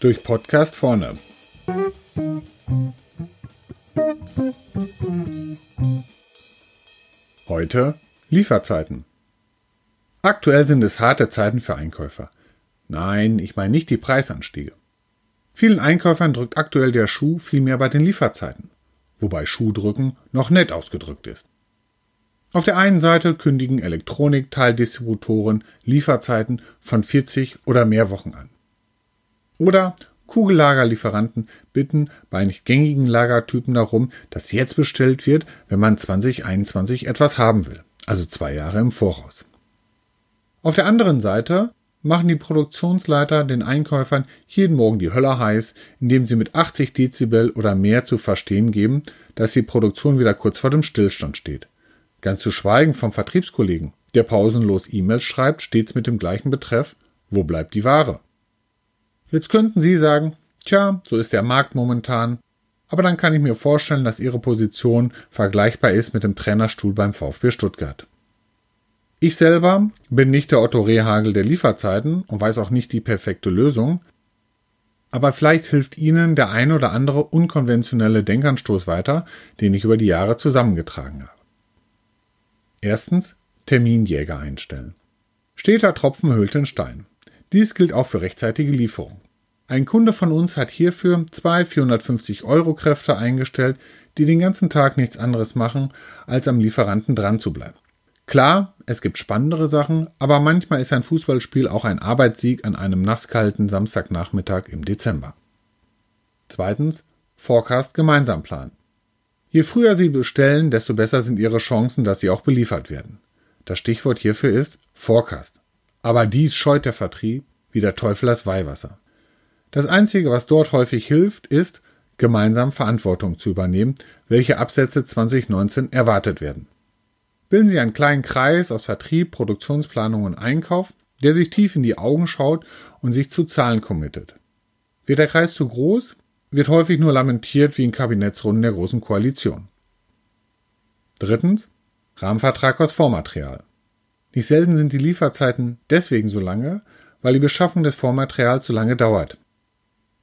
Durch Podcast vorne. Heute Lieferzeiten. Aktuell sind es harte Zeiten für Einkäufer. Nein, ich meine nicht die Preisanstiege. Vielen Einkäufern drückt aktuell der Schuh vielmehr bei den Lieferzeiten, wobei Schuhdrücken noch nett ausgedrückt ist. Auf der einen Seite kündigen Elektronikteildistributoren Lieferzeiten von 40 oder mehr Wochen an. Oder Kugellagerlieferanten bitten bei nicht gängigen Lagertypen darum, dass jetzt bestellt wird, wenn man 2021 etwas haben will, also zwei Jahre im Voraus. Auf der anderen Seite machen die Produktionsleiter den Einkäufern jeden Morgen die Hölle heiß, indem sie mit 80 Dezibel oder mehr zu verstehen geben, dass die Produktion wieder kurz vor dem Stillstand steht. Ganz zu schweigen vom Vertriebskollegen, der pausenlos E-Mails schreibt, stets mit dem gleichen Betreff Wo bleibt die Ware? Jetzt könnten Sie sagen, tja, so ist der Markt momentan, aber dann kann ich mir vorstellen, dass Ihre Position vergleichbar ist mit dem Trainerstuhl beim VfB Stuttgart. Ich selber bin nicht der Otto Rehagel der Lieferzeiten und weiß auch nicht die perfekte Lösung, aber vielleicht hilft Ihnen der ein oder andere unkonventionelle Denkanstoß weiter, den ich über die Jahre zusammengetragen habe. Erstens Terminjäger einstellen. Steter Tropfen hüllt den Stein. Dies gilt auch für rechtzeitige Lieferung. Ein Kunde von uns hat hierfür zwei 450 Euro Kräfte eingestellt, die den ganzen Tag nichts anderes machen, als am Lieferanten dran zu bleiben. Klar, es gibt spannendere Sachen, aber manchmal ist ein Fußballspiel auch ein Arbeitssieg an einem nasskalten Samstagnachmittag im Dezember. Zweitens, Forecast gemeinsam planen. Je früher Sie bestellen, desto besser sind Ihre Chancen, dass Sie auch beliefert werden. Das Stichwort hierfür ist Forecast. Aber dies scheut der Vertrieb wie der Teufel das Weihwasser. Das Einzige, was dort häufig hilft, ist, gemeinsam Verantwortung zu übernehmen, welche Absätze 2019 erwartet werden. Bilden Sie einen kleinen Kreis aus Vertrieb, Produktionsplanung und Einkauf, der sich tief in die Augen schaut und sich zu Zahlen committet. Wird der Kreis zu groß, wird häufig nur lamentiert wie in Kabinettsrunden der Großen Koalition. Drittens. Rahmenvertrag aus Vormaterial. Nicht selten sind die Lieferzeiten deswegen so lange, weil die Beschaffung des Vormaterials so lange dauert.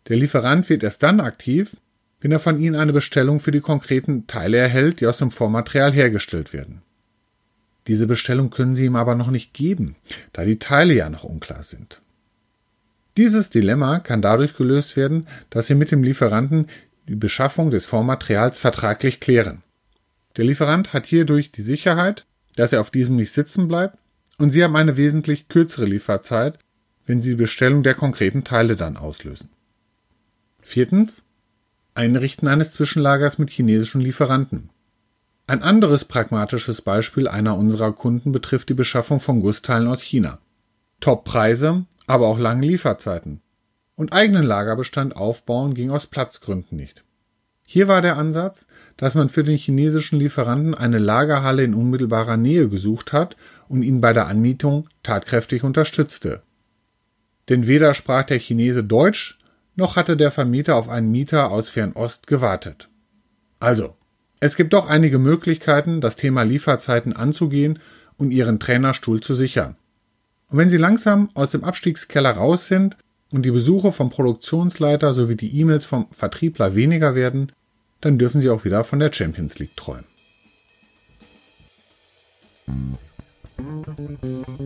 Der Lieferant wird erst dann aktiv, wenn er von Ihnen eine Bestellung für die konkreten Teile erhält, die aus dem Vormaterial hergestellt werden. Diese Bestellung können Sie ihm aber noch nicht geben, da die Teile ja noch unklar sind. Dieses Dilemma kann dadurch gelöst werden, dass Sie mit dem Lieferanten die Beschaffung des Vormaterials vertraglich klären. Der Lieferant hat hierdurch die Sicherheit, dass er auf diesem nicht sitzen bleibt und Sie haben eine wesentlich kürzere Lieferzeit, wenn Sie die Bestellung der konkreten Teile dann auslösen. Viertens. Einrichten eines Zwischenlagers mit chinesischen Lieferanten. Ein anderes pragmatisches Beispiel einer unserer Kunden betrifft die Beschaffung von Gussteilen aus China. Top-Preise, aber auch lange Lieferzeiten. Und eigenen Lagerbestand aufbauen ging aus Platzgründen nicht. Hier war der Ansatz, dass man für den chinesischen Lieferanten eine Lagerhalle in unmittelbarer Nähe gesucht hat und ihn bei der Anmietung tatkräftig unterstützte. Denn weder sprach der Chinese Deutsch, noch hatte der Vermieter auf einen Mieter aus Fernost gewartet. Also, es gibt doch einige Möglichkeiten, das Thema Lieferzeiten anzugehen und Ihren Trainerstuhl zu sichern. Und wenn sie langsam aus dem Abstiegskeller raus sind und die Besuche vom Produktionsleiter sowie die E-Mails vom Vertriebler weniger werden, dann dürfen sie auch wieder von der Champions League träumen. Musik